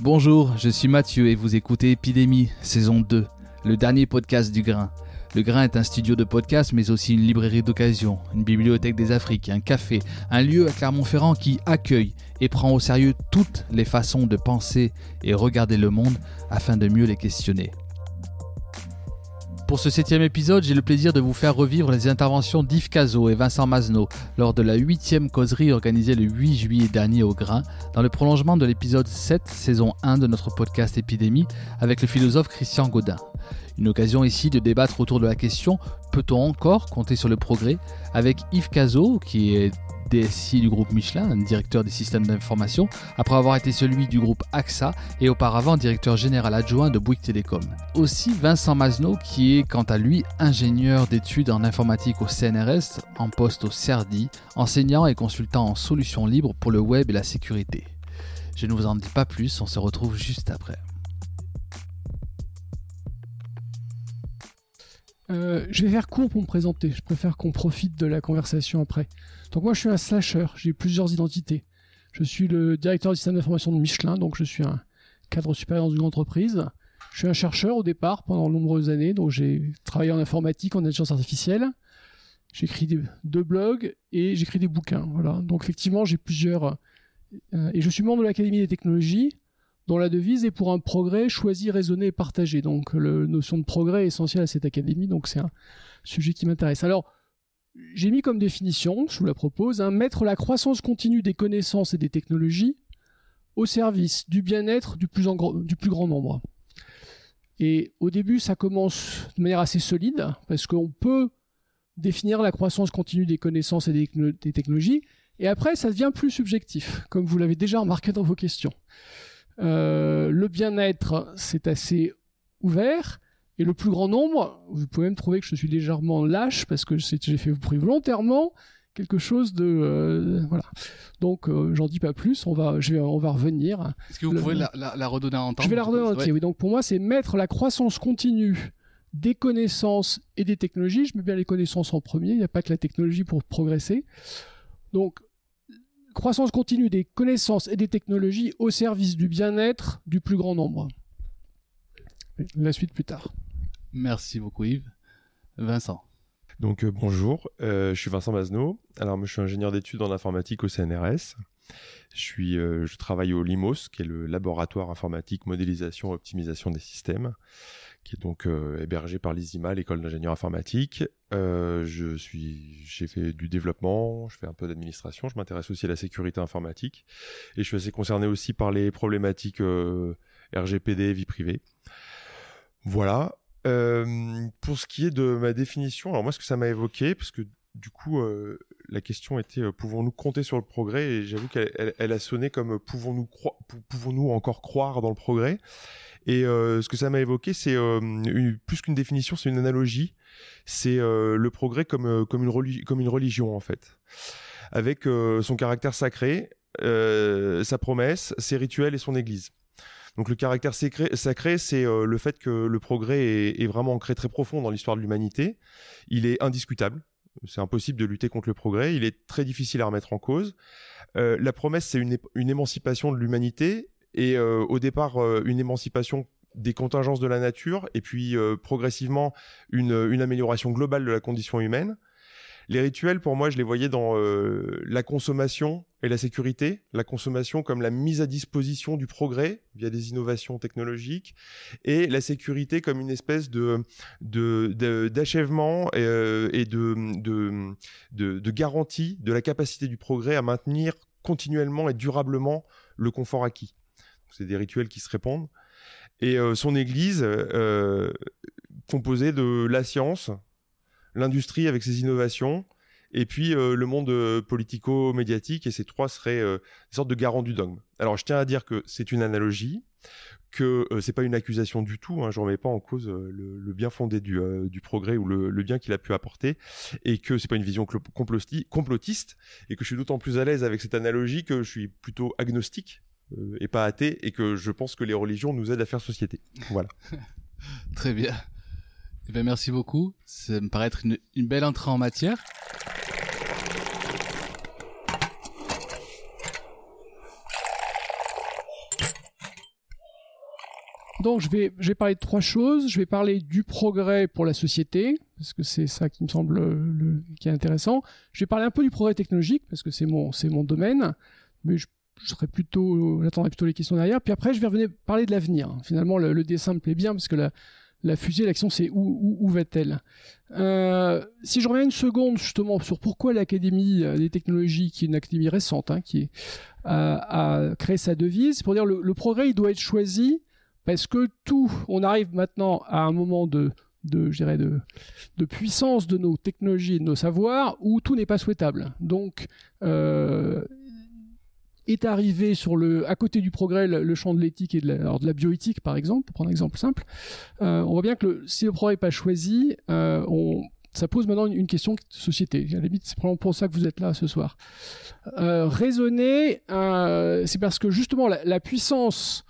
Bonjour, je suis Mathieu et vous écoutez Épidémie, saison 2, le dernier podcast du Grain. Le Grain est un studio de podcast, mais aussi une librairie d'occasion, une bibliothèque des Afriques, un café, un lieu à Clermont-Ferrand qui accueille et prend au sérieux toutes les façons de penser et regarder le monde afin de mieux les questionner. Pour ce septième épisode, j'ai le plaisir de vous faire revivre les interventions d'Yves Cazot et Vincent Mazneau lors de la huitième causerie organisée le 8 juillet dernier au Grain, dans le prolongement de l'épisode 7, saison 1 de notre podcast Épidémie, avec le philosophe Christian Godin. Une occasion ici de débattre autour de la question peut-on encore compter sur le progrès? Avec Yves Cazot, qui est DSI du groupe Michelin, directeur des systèmes d'information, après avoir été celui du groupe AXA et auparavant directeur général adjoint de Bouygues Télécom. Aussi Vincent Mazneau, qui est quant à lui ingénieur d'études en informatique au CNRS, en poste au CERDI, enseignant et consultant en solutions libres pour le web et la sécurité. Je ne vous en dis pas plus, on se retrouve juste après. Euh, je vais faire court pour me présenter. Je préfère qu'on profite de la conversation après. Donc moi, je suis un slasher. J'ai plusieurs identités. Je suis le directeur du système d'information de Michelin, donc je suis un cadre supérieur dans une entreprise. Je suis un chercheur au départ pendant de nombreuses années, donc j'ai travaillé en informatique, en intelligence artificielle. J'écris deux blogs et j'écris des bouquins. Voilà. Donc effectivement, j'ai plusieurs. Euh, et je suis membre de l'Académie des technologies dont la devise est pour un progrès choisi, raisonné et partagé. Donc la notion de progrès est essentielle à cette académie, donc c'est un sujet qui m'intéresse. Alors, j'ai mis comme définition, je vous la propose, hein, mettre la croissance continue des connaissances et des technologies au service du bien-être du, plus grand nombre. Et au début, ça commence de manière assez solide, parce qu'on peut définir la croissance continue des connaissances et des, des technologies, et après, ça devient plus subjectif, comme vous l'avez déjà remarqué dans vos questions. Euh, le bien-être, c'est assez ouvert. Et le plus grand nombre, vous pouvez même trouver que je suis légèrement lâche parce que j'ai fait volontairement quelque chose de euh, voilà. Donc euh, j'en dis pas plus. On va je vais on va revenir. Est-ce que vous pouvez la, redonner en temps Je vais la redonner en entier. Oui. Donc pour moi c'est mettre la croissance continue des connaissances et des technologies. Je mets bien les connaissances en premier. Il n'y a pas que la technologie pour progresser. Donc croissance continue des connaissances et des technologies au service du bien-être du plus grand nombre. La suite plus tard. Merci beaucoup Yves. Vincent. Donc euh, bonjour, euh, je suis Vincent Mazneau. Alors moi, je suis ingénieur d'études en informatique au CNRS. Je suis, euh, je travaille au LIMOS, qui est le laboratoire informatique modélisation et optimisation des systèmes qui est donc hébergé par l'ISIMA, l'école d'ingénieur informatique. Euh, je j'ai fait du développement, je fais un peu d'administration, je m'intéresse aussi à la sécurité informatique et je suis assez concerné aussi par les problématiques RGPD, vie privée. Voilà. Pour ce qui est de ma définition, alors moi ce que ça m'a évoqué, parce que du coup la question était pouvons-nous compter sur le progrès? Et j'avoue qu'elle elle, a sonné comme pouvons-nous encore croire dans le progrès? Et euh, ce que ça m'a évoqué, c'est euh, plus qu'une définition, c'est une analogie. C'est euh, le progrès comme une religion, en fait. Avec son caractère sacré, sa promesse, ses rituels et son église. Donc le caractère sacré, c'est le fait que le progrès est, vraiment ancré très profond dans l'histoire de l'humanité. Il est indiscutable. C'est impossible de lutter contre le progrès. Il est très difficile à remettre en cause. la promesse, c'est une, émancipation de l'humanité et euh, au départ euh, une émancipation des contingences de la nature et puis euh, progressivement une, amélioration globale de la condition humaine. Les rituels, pour moi, je les voyais dans la consommation et la sécurité. La consommation comme la mise à disposition du progrès via des innovations technologiques et la sécurité comme une espèce de d'achèvement et, et de, garantie de la capacité du progrès à maintenir continuellement et durablement le confort acquis c'est des rituels qui se répondent. Et euh, son église, euh, composée de la science, l'industrie avec ses innovations, et puis euh, le monde politico-médiatique, et ces trois seraient des sortes de garants du dogme. Alors je tiens à dire que c'est une analogie, que c'est pas une accusation du tout, hein, je remets pas en cause le, bien fondé du, progrès ou le, bien qu'il a pu apporter, et que c'est pas une vision complotiste, et que je suis d'autant plus à l'aise avec cette analogie que je suis plutôt agnostique euh, et pas athée, et que je pense que les religions nous aident à faire société. Voilà. Très bien. Eh bien, merci beaucoup. Ça me paraît être une, belle entrée en matière. Donc je vais, je vais parler de trois choses. Je vais parler du progrès pour la société, parce que c'est ça qui me semble le, qui est intéressant. Je vais parler un peu du progrès technologique, parce que c'est mon, mon domaine. Mais je, je plutôt, j'attendrai plutôt les questions derrière. Puis après, je vais revenir parler de l'avenir. Finalement, le, le, dessin me plaît bien, parce que la, la fusée, l'action, c'est où, va-t-elle? Euh, Si je reviens une seconde justement sur pourquoi l'Académie des technologies, qui est une académie récente, hein, qui a, créé sa devise, pour dire le, le progrès, il doit être choisi parce que tout, on arrive maintenant à un moment de, je dirais de, de puissance de nos technologies et de nos savoirs où tout n'est pas souhaitable. Donc, euh, est arrivé sur le, à côté du progrès le, champ de l'éthique et de la, alors de la bioéthique par exemple, pour prendre un exemple simple. Euh, on voit bien que si le progrès n'est pas choisi, euh, on, ça pose maintenant une, question de société. À la limite, c'est probablement pour ça que vous êtes là ce soir. Euh, raisonner, c'est parce que justement la puissance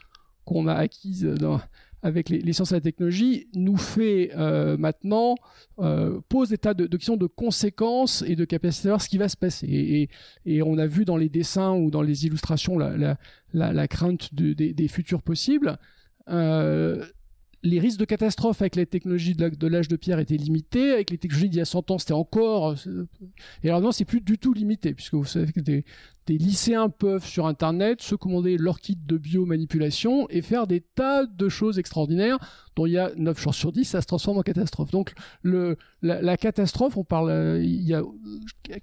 qu'on a acquise dans, avec les, sciences et la technologie nous fait euh, maintenant euh, pose des tas de, questions de conséquences et de capacité à voir ce qui va se passer. Et, on a vu dans les dessins ou dans les illustrations la, crainte de, des, des, futurs possibles. Euh, les risques de catastrophe avec les technologies de l'âge de pierre étaient limités, avec les technologies d'il y a 100 ans, c'était encore... Et alors non, c'est plus du tout limité, puisque vous savez que des, lycéens peuvent sur Internet se commander leur kit de biomanipulation et faire des tas de choses extraordinaires, dont il y a 9 chances sur 10, ça se transforme en catastrophe. Donc la, catastrophe, on parle... Il y a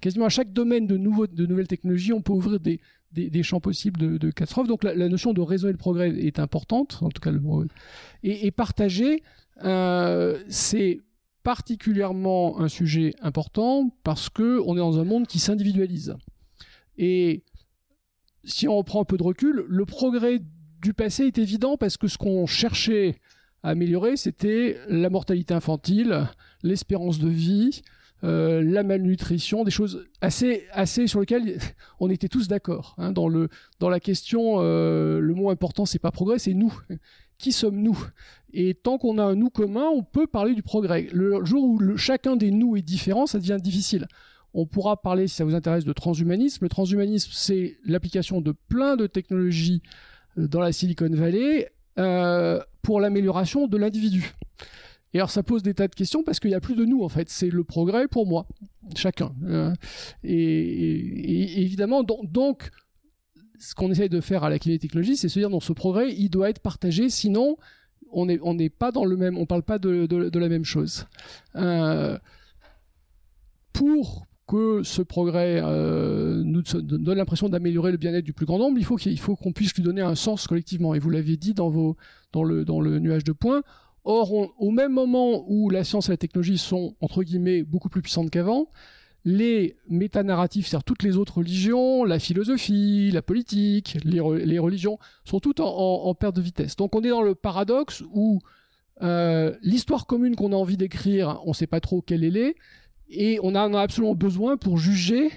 quasiment à chaque domaine de nouvelles technologies, on peut ouvrir des, des, champs possibles de, catastrophes. Donc la, notion de raisonner le progrès est importante, en tout cas le et, et partager, euh, c'est particulièrement un sujet important parce que on est dans un monde qui s'individualise. Et si on reprend un peu de recul, le progrès du passé est évident parce que ce qu'on cherchait à améliorer, c'était la mortalité infantile, l'espérance de vie, euh, la malnutrition, des choses assez, assez sur lesquelles on était tous d'accord. Hein. Dans, la question, euh, le mot important, c'est pas progrès, c'est nous. Qui sommes-nous Et tant qu'on a un nous commun, on peut parler du progrès. Le jour où chacun des nous est différent, ça devient difficile. On pourra parler, si ça vous intéresse, de transhumanisme. Le transhumanisme, c'est l'application de plein de technologies euh, dans la Silicon Valley pour l'amélioration de l'individu. Et alors ça pose des tas de questions parce qu'il n'y a plus de nous en fait, c'est le progrès pour moi, chacun. Euh, et, évidemment, donc, ce qu'on essaye de faire à la des technologies, c'est se dire non, ce progrès, il doit être partagé, sinon on n'est pas dans le même, on parle pas de, la même chose. Euh, pour que ce progrès euh, nous donne l'impression d'améliorer le bien-être du plus grand nombre, il faut qu'on puisse lui donner un sens collectivement. Et vous l'aviez dit dans vos dans le dans le nuage de points Or, au même moment où la science et la technologie sont, entre guillemets, beaucoup plus puissantes qu'avant, les métanarratifs, c'est-à-dire toutes les autres religions, la philosophie, la politique, les, re les religions, sont toutes en, perte de vitesse. Donc on est dans le paradoxe où euh, l'histoire commune qu'on a envie d'écrire, on ne sait pas trop quelle elle est, et on en a absolument besoin pour juger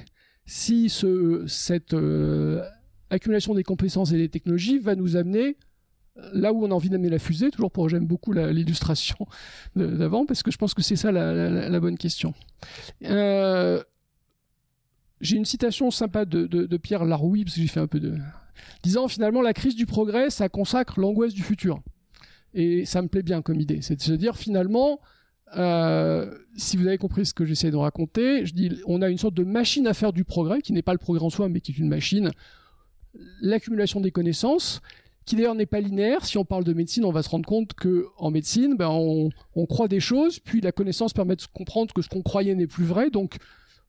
si ce, cette euh, accumulation des compétences et des technologies va nous amener là où on a envie d'amener la fusée, toujours pour j'aime beaucoup l'illustration d'avant, parce que je pense que c'est ça la, bonne question. Euh, j'ai une citation sympa de, Pierre Larouille, parce que j'ai fait un peu de... disant finalement la crise du progrès, ça consacre l'angoisse du futur. Et ça me plaît bien comme idée, c'est de dire finalement, euh, si vous avez compris ce que j'essaie de raconter, je dis on a une sorte de machine à faire du progrès, qui n'est pas le progrès en soi, mais qui est une machine, l'accumulation des connaissances, qui d'ailleurs n'est pas linéaire. Si on parle de médecine, on va se rendre compte que en médecine, ben on, croit des choses, puis la connaissance permet de comprendre que ce qu'on croyait n'est plus vrai. Donc,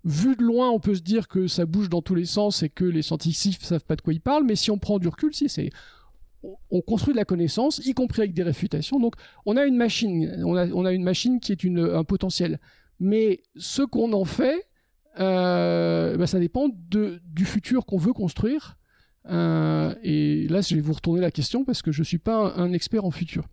vu de loin, on peut se dire que ça bouge dans tous les sens et que les scientifiques savent pas de quoi ils parlent. Mais si on prend du recul, si c'est on construit de la connaissance, y compris avec des réfutations. Donc, on a une machine, on a, une machine qui est un potentiel. Mais ce qu'on en fait, euh, ben ça dépend du futur qu'on veut construire. Euh, et là, je vais vous retourner la question parce que je ne suis pas un, expert en futur.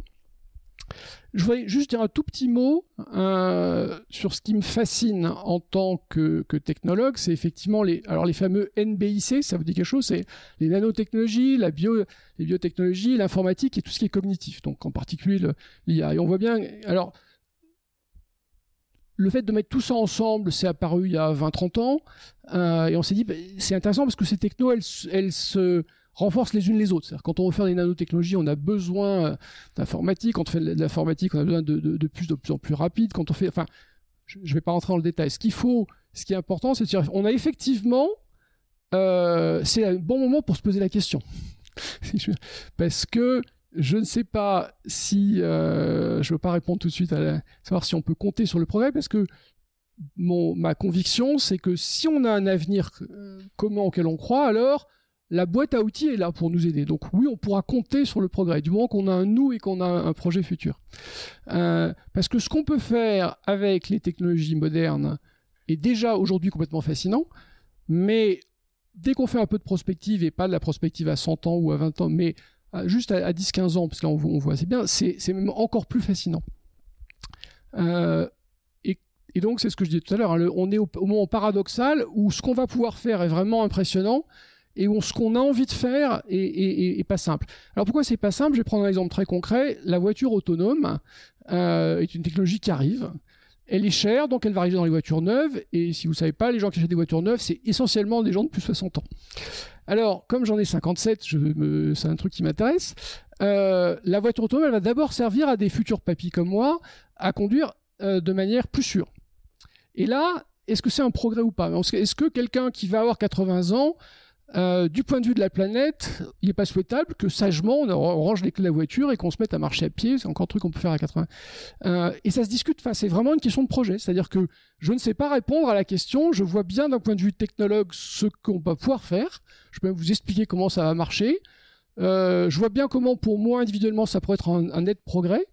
Je voudrais juste dire un tout petit mot euh, sur ce qui me fascine en tant que, que technologue, c'est effectivement les, alors les fameux NBIC, ça vous dit quelque chose, c'est les nanotechnologies, la bio, les biotechnologies, l'informatique et tout ce qui est cognitif, donc en particulier l'IA. Et on voit bien, alors le fait de mettre tout ça ensemble, c'est apparu il y a 20-30 ans, euh, et on s'est dit, bah, c'est intéressant parce que ces technos, elles, se renforcent les unes les autres. C'est-à-dire quand on veut faire des nanotechnologies, on a besoin euh, d'informatique. Quand on fait de l'informatique, on a besoin de, de, de, plus en plus rapide. Quand on fait, enfin, je ne vais pas rentrer dans le détail. Ce qu'il faut, ce qui est important, c'est dire, on a effectivement, euh, c'est un bon moment pour se poser la question, parce que je ne sais pas si, euh, je ne veux pas répondre tout de suite à savoir si on peut compter sur le progrès, parce que mon, ma conviction, c'est que si on a un avenir euh, commun auquel on croit, alors la boîte à outils est là pour nous aider. Donc oui, on pourra compter sur le progrès, du moment qu'on a un nous et qu'on a un projet futur. Euh, parce que ce qu'on peut faire avec les technologies modernes est déjà aujourd'hui complètement fascinant, mais dès qu'on fait un peu de prospective, et pas de la prospective à 100 ans ou à 20 ans, mais juste à, 10-15 ans, parce que là on, voit assez bien, c'est même encore plus fascinant. Euh, et donc, c'est ce que je disais tout à l'heure, hein, on est au, moment paradoxal où ce qu'on va pouvoir faire est vraiment impressionnant et où ce qu'on a envie de faire est, pas simple. Alors pourquoi c'est pas simple? Je vais prendre un exemple très concret. La voiture autonome euh, est une technologie qui arrive. Elle est chère, donc elle va arriver dans les voitures neuves. Et si vous savez pas, les gens qui achètent des voitures neuves, c'est essentiellement des gens de plus de 60 ans. Alors, comme j'en ai 57, je c'est un truc qui m'intéresse. Euh, la voiture autonome, va d'abord servir à des futurs papis comme moi à conduire euh, de manière plus sûre. Et là, est-ce que c'est un progrès ou pas? Est-ce que quelqu'un qui va avoir 80 ans, euh, du point de vue de la planète, il n'est pas souhaitable que sagement on range les clés de la voiture et qu'on se mette à marcher à pied. C'est encore un truc qu'on peut faire à 80. Euh, et ça se discute. Enfin, c'est vraiment une question de projet. C'est-à-dire que je ne sais pas répondre à la question. Je vois bien d'un point de vue technologue ce qu'on va pouvoir faire. Je peux vous expliquer comment ça va marcher. Euh, je vois bien comment, pour moi individuellement, ça pourrait être un, un net progrès.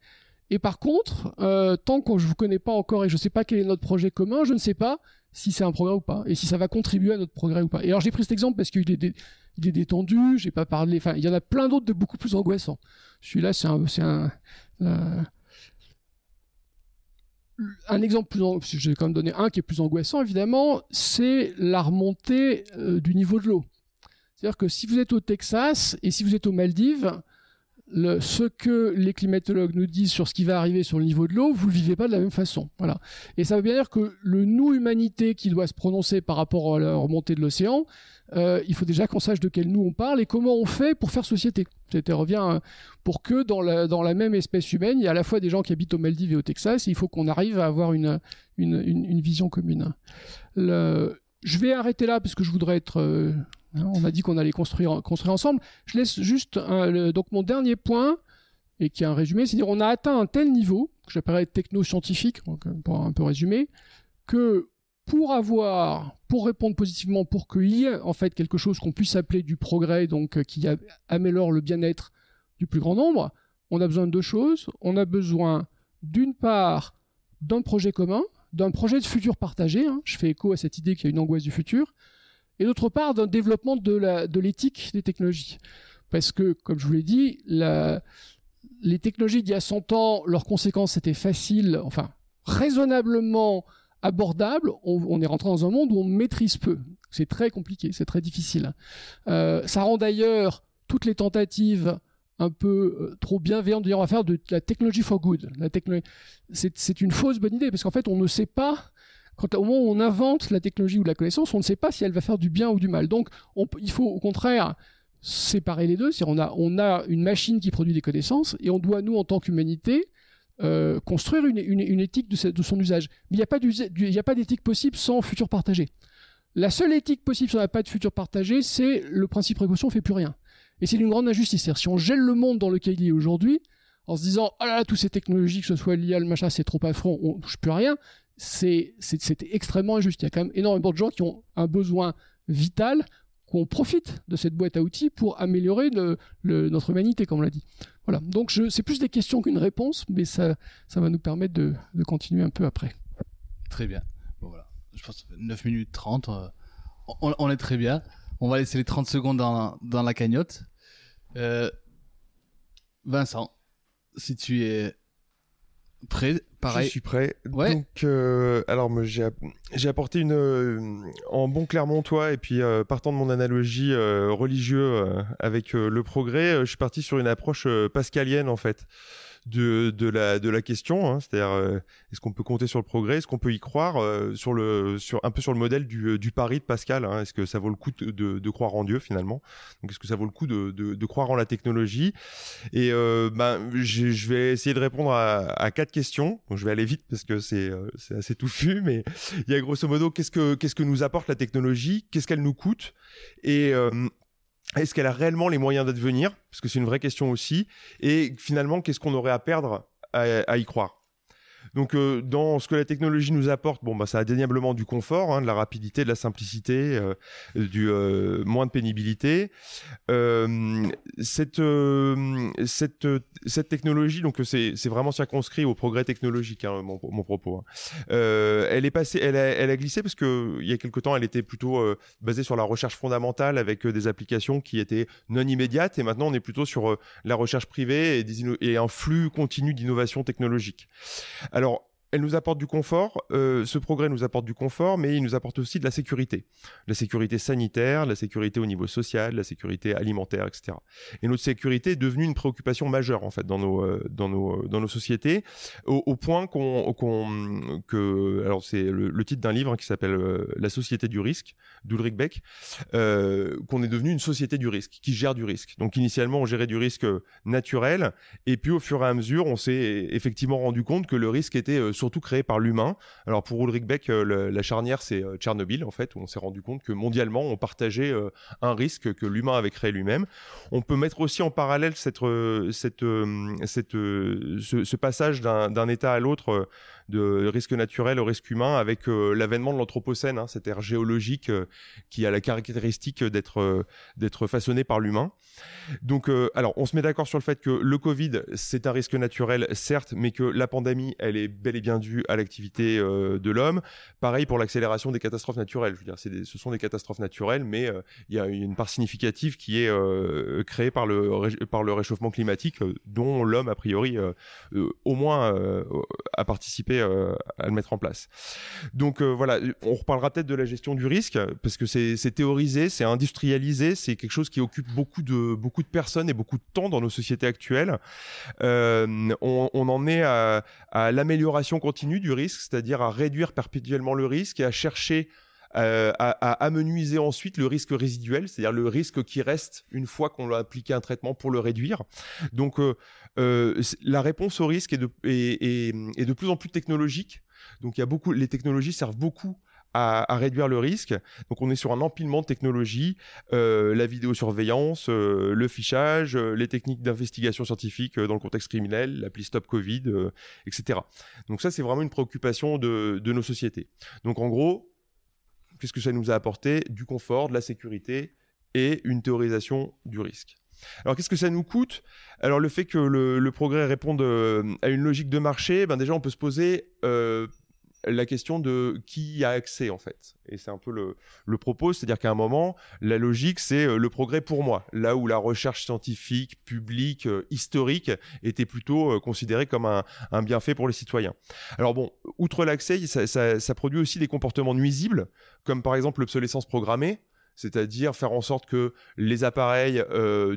Et par contre, tant que je vous connais pas encore et je sais pas quel est notre projet commun, je ne sais pas si c'est un progrès ou pas et si ça va contribuer à notre progrès ou pas. Et alors j'ai pris cet exemple parce qu'il est, il est détendu, j'ai pas parlé. Enfin, il y en a plein d'autres de beaucoup plus angoissants. Celui-là, c'est un, euh, un exemple plus, je vais quand même donner un qui est plus angoissant évidemment, c'est la remontée euh, du niveau de l'eau. C'est-à-dire que si vous êtes au Texas et si vous êtes aux Maldives, ce que les climatologues nous disent sur ce qui va arriver sur le niveau de l'eau, vous le vivez pas de la même façon. Voilà. Et ça veut bien dire que le nous humanité qui doit se prononcer par rapport à la remontée de l'océan, euh, il faut déjà qu'on sache de quel nous on parle et comment on fait pour faire société. C'était revient euh, pour que dans la, même espèce humaine, il y a à la fois des gens qui habitent aux Maldives et au Texas, et il faut qu'on arrive à avoir une, vision commune. Je vais arrêter là parce que je voudrais être euh, Hein, on a dit qu'on allait construire, construire ensemble. Je laisse juste mon dernier point, et qui est un résumé, c'est-à-dire on a atteint un tel niveau, que j'appellerais techno-scientifique, euh, pour un peu résumer, que pour avoir, pour répondre positivement, pour qu'il y ait en fait quelque chose qu'on puisse appeler du progrès, donc euh, qui améliore le bien-être du plus grand nombre, on a besoin de deux choses. On a besoin d'une part d'un projet commun, d'un projet de futur partagé. Hein. Je fais écho à cette idée qu'il y a une angoisse du futur et d'autre part d'un développement de l'éthique des technologies. Parce que, comme je vous l'ai dit, les technologies d'il y a 100 ans, leurs conséquences étaient faciles, enfin raisonnablement abordables. On, est rentré dans un monde où on maîtrise peu. C'est très compliqué, c'est très difficile. Euh, ça rend d'ailleurs toutes les tentatives un peu euh, trop bienveillantes de dire on va faire de, la technologie for good. c'est une fausse bonne idée parce qu'en fait on ne sait pas au moment où on invente la technologie ou la connaissance, on ne sait pas si elle va faire du bien ou du mal. Donc, il faut au contraire séparer les deux. cest on a, on a une machine qui produit des connaissances et on doit, nous, en tant qu'humanité, euh, construire une, éthique de, de, son usage. Mais il n'y a pas d'éthique possible sans futur partagé. La seule éthique possible si on n'a pas de futur partagé, c'est le principe précaution, on fait plus rien. Et c'est une grande injustice. Si on gèle le monde dans lequel il est aujourd'hui, en se disant, ah là là, toutes ces technologies, que ce soit l'IA, le machin, c'est trop affront, on touche plus rien, c'est extrêmement injuste. Il y a quand même énormément de gens qui ont un besoin vital, qu'on profite de cette boîte à outils pour améliorer notre humanité, comme on l'a dit. Voilà. Donc c'est plus des questions qu'une réponse, mais ça, ça va nous permettre de, continuer un peu après. Très bien. voilà. Je pense 9 minutes 30, euh, on, est très bien. On va laisser les 30 secondes dans la cagnotte. Euh, Vincent, si tu es Prêt, pareil. Je suis prêt. Donc, euh, alors, j'ai, j'ai apporté une, euh, en bon Clermontois et puis euh, partant de mon analogie religieuse avec le progrès, je suis parti sur une approche pascalienne en fait. De, de, la, de la question, hein. c'est-à-dire euh, est-ce qu'on peut compter sur le progrès, est-ce qu'on peut y croire, euh, sur le, sur, un peu sur le modèle du, du pari de Pascal, hein? est-ce que ça vaut le coup de, de, croire en Dieu finalement, donc est-ce que ça vaut le coup de, de, croire en la technologie, et euh, ben, je vais essayer de répondre à, à quatre questions, donc je vais aller vite parce que c'est c'est assez touffu, mais il y a grosso modo qu'est-ce que qu'est-ce que nous apporte la technologie, qu'est-ce qu'elle nous coûte, et est-ce qu'elle a réellement les moyens d'advenir? Parce que c'est une vraie question aussi. Et finalement, qu'est-ce qu'on aurait à perdre à y croire? Donc euh, dans ce que la technologie nous apporte, bon bah ça a indéniablement du confort, hein, de la rapidité, de la simplicité, euh, du euh, moins de pénibilité. cette technologie, donc c'est vraiment circonscrit au progrès technologique, hein, mon, propos. Hein. elle est passée, elle a, glissé parce que il y a quelque temps, elle était plutôt basée sur la recherche fondamentale avec des applications qui étaient non immédiates, et maintenant on est plutôt sur la recherche privée et un flux continu d'innovation technologique. Alors, elle nous apporte du confort, euh, ce progrès nous apporte du confort, mais il nous apporte aussi de la sécurité. La sécurité sanitaire, la sécurité au niveau social, la sécurité alimentaire, etc. Et notre sécurité est devenue une préoccupation majeure, en fait, dans nos, euh, dans nos, dans nos sociétés, au, point qu'on, qu'on, que, alors c'est le, titre d'un livre hein, qui s'appelle euh, La société du risque, d'Ulrich Beck, qu'on est devenu une société du risque, qui gère du risque. Donc initialement, on gérait du risque naturel, et puis au fur et à mesure, on s'est effectivement rendu compte que le risque était surtout créé par l'humain. Alors pour Ulrich Beck, euh, la charnière c'est euh, Tchernobyl en fait, où on s'est rendu compte que mondialement on partageait euh, un risque que l'humain avait créé lui-même. On peut mettre aussi en parallèle cette, cette, cette, ce, passage d'un état à l'autre de risque naturel au risque humain avec l'avènement de l'anthropocène, hein, cette ère géologique qui a la caractéristique d'être d'être façonnée par l'humain. Donc, alors, on se met d'accord sur le fait que le Covid, c'est un risque naturel, certes, mais que la pandémie, elle est bel et bien dû à l'activité euh, de l'homme. Pareil pour l'accélération des catastrophes naturelles. Je veux dire, ce sont des catastrophes naturelles, mais euh, il y a une part significative qui est euh, créée par le, par le réchauffement climatique, dont l'homme, a priori, au moins a participé à le mettre en place. Donc voilà, on reparlera peut-être de la gestion du risque, parce que c'est théorisé, c'est industrialisé, c'est quelque chose qui occupe beaucoup de, beaucoup de personnes et beaucoup de temps dans nos sociétés actuelles. on, en est à l'amélioration continue du risque, c'est-à-dire à réduire perpétuellement le risque et à chercher euh, à, amenuiser ensuite le risque résiduel, c'est-à-dire le risque qui reste une fois qu'on a appliqué un traitement pour le réduire. Donc euh, euh, la réponse au risque est de, est, de plus en plus technologique. Donc il y a beaucoup, les technologies servent beaucoup à, réduire le risque. Donc on est sur un empilement de technologies, euh, la vidéosurveillance, euh, le fichage, euh, les techniques d'investigation scientifique dans le contexte criminel, l'appli Stop Covid, etc. Donc ça c'est vraiment une préoccupation de, nos sociétés. Donc en gros, qu'est-ce que ça nous a apporté? Du confort, de la sécurité et une théorisation du risque. Alors qu'est-ce que ça nous coûte? Alors le fait que le, le, progrès réponde à une logique de marché, ben déjà on peut se poser euh, la question de qui a accès en fait. Et c'est un peu le, propos, c'est-à-dire qu'à un moment, la logique, c'est euh, le progrès pour moi, là où la recherche scientifique, publique, euh, historique était plutôt euh, considérée comme un, bienfait pour les citoyens. Alors bon, outre l'accès, ça, produit aussi des comportements nuisibles, comme par exemple l'obsolescence programmée, c'est-à-dire faire en sorte que les appareils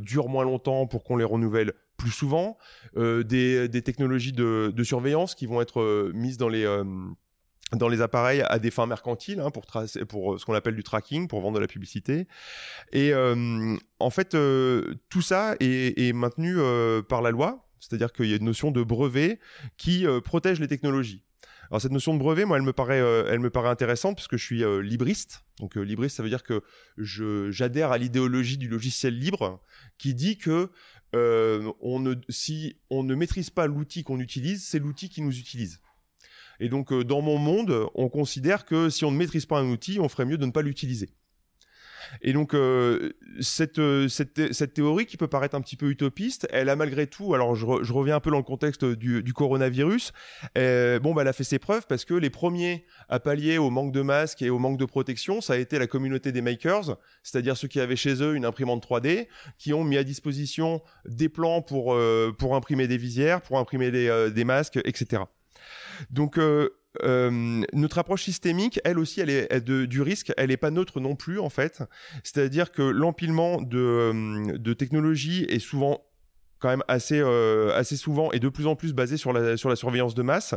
durent moins longtemps pour qu'on les renouvelle plus souvent, des, technologies de, surveillance qui vont être mises dans les dans les appareils à des fins mercantiles hein, pour euh, ce qu'on appelle du tracking pour vendre de la publicité et euh, en fait euh, tout ça est, maintenu par la loi c'est-à-dire qu'il y a une notion de brevet qui protège les technologies alors cette notion de brevet, moi, elle me paraît, elle me paraît intéressante parce que je suis libriste. Donc libriste, ça veut dire que j'adhère à l'idéologie du logiciel libre qui dit que si on ne maîtrise pas l'outil qu'on utilise, c'est l'outil qui nous utilise. Et donc, euh, dans mon monde, on considère que si on ne maîtrise pas un outil, on ferait mieux de ne pas l'utiliser. Et donc euh, cette, euh, cette, cette, théorie qui peut paraître un petit peu utopiste, elle a malgré tout, alors je, reviens un peu dans le contexte du, du coronavirus, bon bah elle a fait ses preuves parce que les premiers à pallier au manque de masques et au manque de protection, ça a été la communauté des makers, c'est-à-dire ceux qui avaient chez eux une imprimante 3D, qui ont mis à disposition des plans pour pour imprimer des visières, pour imprimer des, des masques, etc. Donc euh, euh, notre approche systémique, elle aussi, elle est du risque, elle n'est pas neutre non plus en fait. C'est-à-dire que l'empilement de, euh, technologies est souvent quand même assez, assez souvent et de plus en plus basé sur la, sur la surveillance de masse,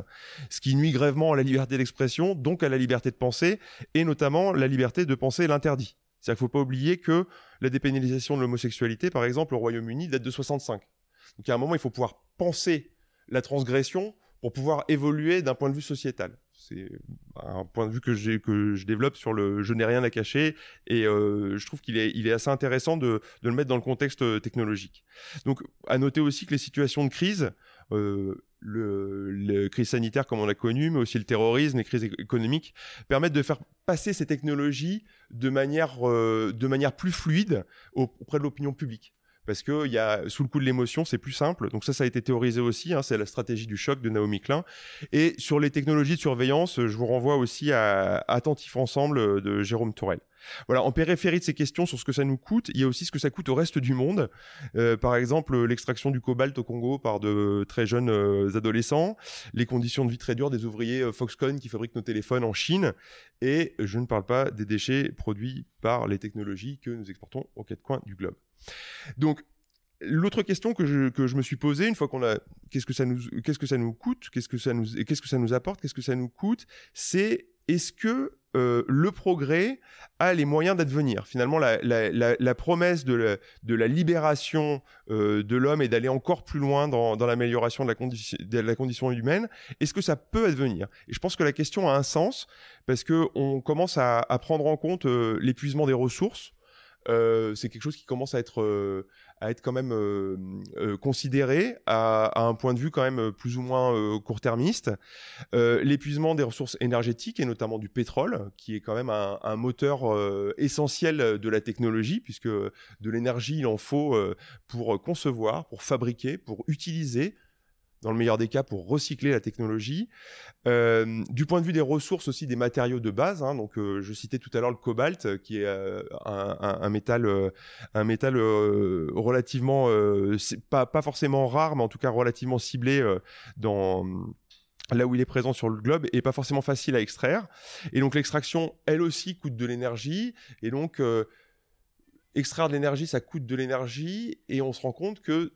ce qui nuit gravement à la liberté d'expression, donc à la liberté de penser, et notamment la liberté de penser l'interdit. C'est-à-dire qu'il faut pas oublier que la dépénalisation de l'homosexualité, par exemple, au Royaume-Uni, date de 65. Donc à un moment, il faut pouvoir penser la transgression pour pouvoir évoluer d'un point de vue sociétal. C'est un point de vue que, je développe sur le je n'ai rien à cacher et euh, je trouve qu'il est, assez intéressant de, le mettre dans le contexte euh, technologique. Donc à noter aussi que les situations de crise, euh, le, le, crise sanitaire comme on l'a connu, mais aussi le terrorisme, les crises économiques, permettent de faire passer ces technologies de manière, euh, de manière plus fluide auprès de l'opinion publique parce que y a, sous le coup de l'émotion, c'est plus simple. Donc ça, ça a été théorisé aussi. Hein, c'est la stratégie du choc de Naomi Klein. Et sur les technologies de surveillance, je vous renvoie aussi à Attentif Ensemble de Jérôme Tourelle. Voilà, en périphérie de ces questions sur ce que ça nous coûte, il y a aussi ce que ça coûte au reste du monde. Euh, par exemple, l'extraction du cobalt au Congo par de très jeunes euh, adolescents, les conditions de vie très dures des ouvriers euh, Foxconn qui fabriquent nos téléphones en Chine, et je ne parle pas des déchets produits par les technologies que nous exportons aux quatre coins du globe. Donc, L'autre question que je, que je me suis posée une fois qu'on a qu'est-ce que ça nous qu'est-ce que ça nous coûte qu'est-ce que ça nous qu'est-ce que ça nous apporte qu'est-ce que ça nous coûte c'est est-ce que euh, le progrès a les moyens d'advenir. Finalement, la, promesse de la, libération euh, de l'homme et d'aller encore plus loin dans, l'amélioration de, la condition, humaine, est-ce que ça peut advenir? Et je pense que la question a un sens parce que on commence à, prendre en compte euh, l'épuisement des ressources. C'est quelque chose qui commence à être à être quand même euh, euh, considéré à, à, un point de vue quand même plus ou moins court-termiste. L'épuisement des ressources énergétiques et notamment du pétrole, qui est quand même un, un moteur essentiel de la technologie, puisque de l'énergie il en faut pour concevoir, pour fabriquer, pour utiliser dans le meilleur des cas pour recycler la technologie. Euh, du point de vue des ressources aussi des matériaux de base, hein, donc euh, je citais tout à l'heure le cobalt, qui est euh, un, un, métal, euh, un métal euh, relativement, pas, pas forcément rare, mais en tout cas relativement ciblé dans là où il est présent sur le globe et pas forcément facile à extraire. Et donc l'extraction, elle aussi, coûte de l'énergie. Et donc extraire de l'énergie, ça coûte de l'énergie. Et on se rend compte que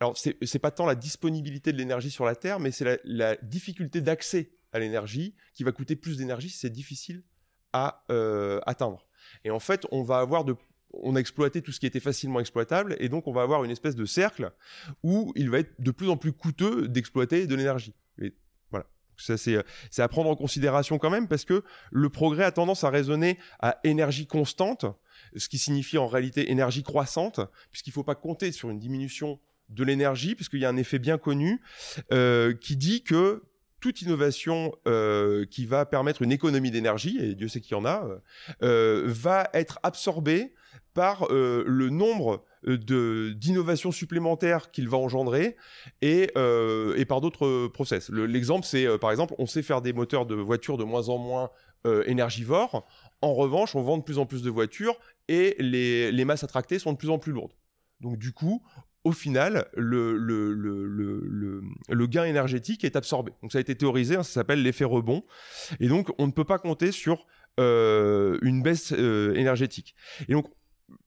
alors c'est pas tant la disponibilité de l'énergie sur la Terre, mais c'est la, difficulté d'accès à l'énergie qui va coûter plus d'énergie si c'est difficile à euh, atteindre. Et en fait, on va avoir de on a exploité tout ce qui était facilement exploitable et donc on va avoir une espèce de cercle où il va être de plus en plus coûteux d'exploiter de l'énergie. Et voilà. Ça c'est c'est à prendre en considération quand même parce que le progrès a tendance à raisonner à énergie constante, ce qui signifie en réalité énergie croissante puisqu'il faut pas compter sur une diminution de l'énergie, puisqu'il y a un effet bien connu euh, qui dit que toute innovation euh, qui va permettre une économie d'énergie, et Dieu sait qu'il y en a, euh, va être absorbée par le nombre d'innovations supplémentaires qu'il va engendrer et, et par d'autres process. L'exemple, c'est par exemple, on sait faire des moteurs de voitures de moins en moins énergivores. En revanche, on vend de plus en plus de voitures et les, les masses attractées sont de plus en plus lourdes. Donc du coup, au final, le, gain énergétique est absorbé. Donc ça a été théorisé, hein, ça s'appelle l'effet rebond. Et donc on ne peut pas compter sur euh, une baisse euh, énergétique. Et donc,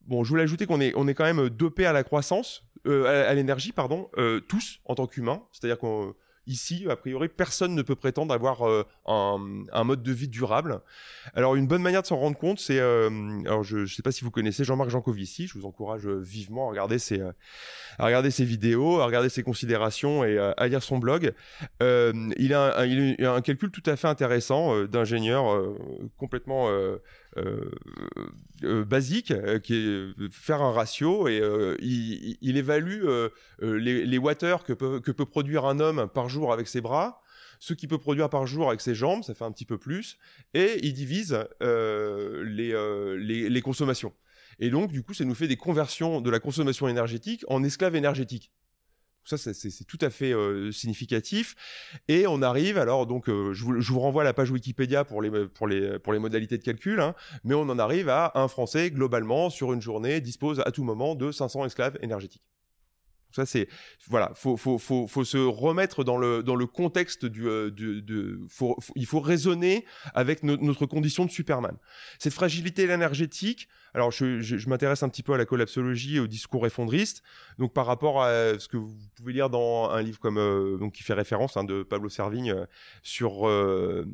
bon, je voulais ajouter qu'on est, quand même dopé à la croissance, euh, à l'énergie, pardon, tous en tant qu'humains. C'est-à-dire qu'on Ici, a priori, personne ne peut prétendre avoir euh, un, mode de vie durable. Alors, une bonne manière de s'en rendre compte, c'est, euh, alors je ne sais pas si vous connaissez Jean-Marc Jancovici, je vous encourage vivement à regarder ses, euh, à regarder ses vidéos, à regarder ses considérations et à lire son blog. il, a un, il, a un, calcul tout à fait intéressant d'ingénieur complètement euh, euh, basique, euh, qui est faire un ratio et il, évalue les, les que peut, que peut produire un homme par jour avec ses bras ce qu'il peut produire par jour avec ses jambes, ça fait un petit peu plus, et il divise euh, les, euh, les, consommations. Et donc, du coup, ça nous fait des conversions de la consommation énergétique en esclave énergétique. Ça, c'est tout à fait euh, significatif. Et on arrive, alors, donc, euh, je, vous, renvoie à la page Wikipédia pour les, modalités de calcul, hein, mais on en arrive à un Français, globalement, sur une journée, dispose à tout moment de 500 esclaves énergétiques. Ça, c'est voilà, faut, faut, se remettre dans le contexte du, euh, il faut raisonner avec notre condition de Superman. Cette fragilité énergétique, alors, je, m'intéresse un petit peu à la collapsologie et au discours effondriste. Donc, par rapport à ce que vous pouvez lire dans un livre comme euh, donc qui fait référence hein, de Pablo Servigne euh, sur euh,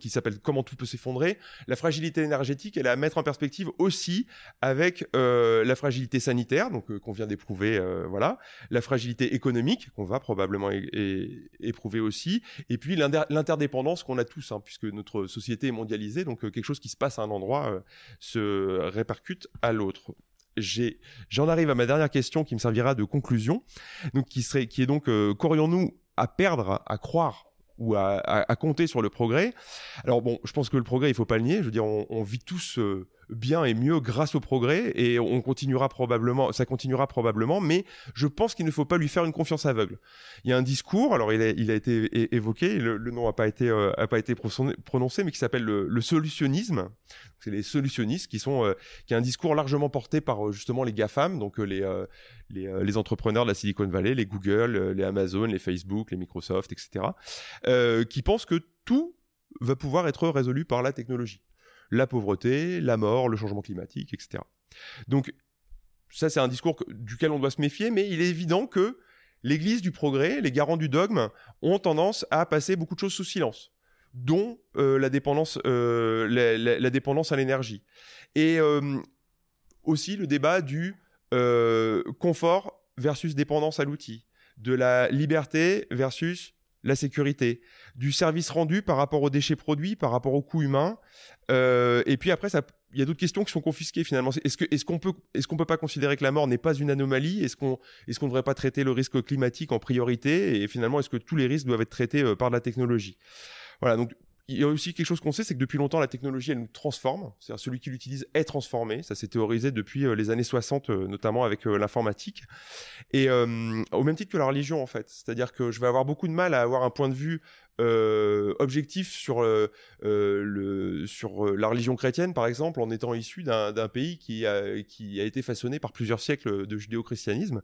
qui s'appelle Comment tout peut s'effondrer, la fragilité énergétique, elle est à mettre en perspective aussi avec la fragilité sanitaire, donc qu'on vient d'éprouver, voilà, la fragilité économique qu'on va probablement éprouver aussi, et puis l'interdépendance qu'on a tous, hein, puisque notre société est mondialisée, donc quelque chose qui se passe à un endroit se répercute à l'autre. J'en arrive à ma dernière question qui me servira de conclusion, donc qui, serait, qui est donc euh, qu'aurions-nous à perdre, à croire ou à, compter sur le progrès? Alors bon, je pense que le progrès, il faut pas le nier. Je veux dire, on, vit tous euh, bien et mieux grâce au progrès et on continuera probablement, ça continuera probablement, mais je pense qu'il ne faut pas lui faire une confiance aveugle. Il y a un discours, alors il a, été évoqué, le, nom n'a pas été euh, a pas été prononcé, mais qui s'appelle le, solutionnisme. C'est les solutionnistes qui sont euh, qui a un discours largement porté par euh, justement les GAFAM, donc les, les entrepreneurs de la Silicon Valley, les Google, les Amazon, les Facebook, les Microsoft, etc., qui pensent que tout va pouvoir être résolu par la technologie la pauvreté, la mort, le changement climatique, etc. Donc ça c'est un discours duquel on doit se méfier, mais il est évident que l'Église du progrès, les garants du dogme, ont tendance à passer beaucoup de choses sous silence dont euh, la, dépendance, euh, la, dépendance à l'énergie. Et euh, aussi le débat du confort versus dépendance à l'outil, de la liberté versus la sécurité, du service rendu par rapport aux déchets produits, par rapport au coût humain. Euh, et puis après, il y a d'autres questions qui sont confisquées finalement. Est-ce qu'on peut est-ce qu'on peut pas considérer que la mort n'est pas une anomalie? Est-ce qu'on est-ce qu'on ne devrait pas traiter le risque climatique en priorité? Et finalement, est-ce que tous les risques doivent être traités euh, par la technologie? Voilà. Donc il y a aussi quelque chose qu'on sait, c'est que depuis longtemps, la technologie, elle nous transforme. C'est-à-dire celui qui l'utilise est transformé. Ça s'est théorisé depuis euh, les années 60, euh, notamment avec euh, l'informatique. Et au même titre que la religion, en fait. C'est-à-dire que je vais avoir beaucoup de mal à avoir un point de vue euh, objectif sur, euh, euh, le, sur la religion chrétienne, par exemple, en étant issu d'un pays qui a, qui a été façonné par plusieurs siècles de judéo-christianisme.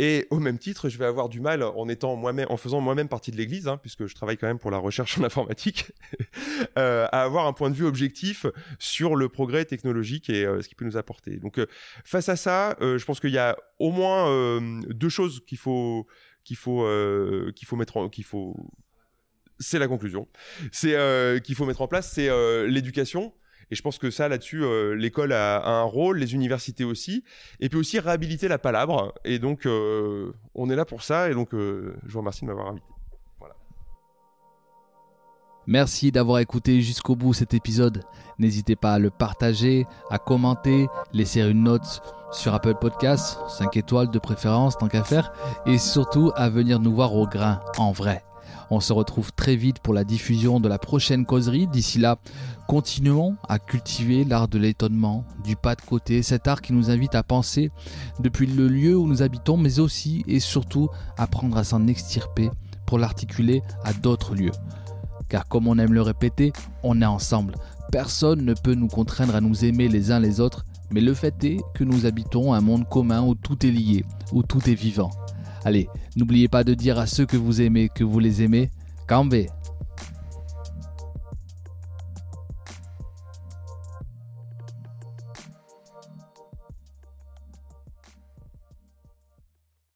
Et au même titre, je vais avoir du mal en étant moi-même, en faisant moi-même partie de l'Église, hein, puisque je travaille quand même pour la recherche en informatique, à avoir un point de vue objectif sur le progrès technologique et ce qu'il peut nous apporter. Donc, face à ça, je pense qu'il y a au moins deux choses qu'il faut qu'il faut qu'il faut mettre qu'il faut c'est la conclusion. C'est euh, qu'il faut mettre en place, c'est euh, l'éducation. Et je pense que ça, là-dessus, euh, l'école a, un rôle, les universités aussi. Et puis aussi réhabiliter la palabre. Et donc, on est là pour ça. Et donc, je vous remercie de m'avoir invité. Voilà. Merci d'avoir écouté jusqu'au bout cet épisode. N'hésitez pas à le partager, à commenter, laisser une note sur Apple Podcasts, 5 étoiles de préférence tant qu'à faire, et surtout à venir nous voir au grain, en vrai. On se retrouve très vite pour la diffusion de la prochaine causerie. D'ici là, continuons à cultiver l'art de l'étonnement, du pas de côté, cet art qui nous invite à penser depuis le lieu où nous habitons, mais aussi et surtout apprendre à s'en extirper pour l'articuler à d'autres lieux. Car comme on aime le répéter, on est ensemble. Personne ne peut nous contraindre à nous aimer les uns les autres, mais le fait est que nous habitons un monde commun où tout est lié, où tout est vivant. Allez, n'oubliez pas de dire à ceux que vous aimez que vous les aimez. Cambe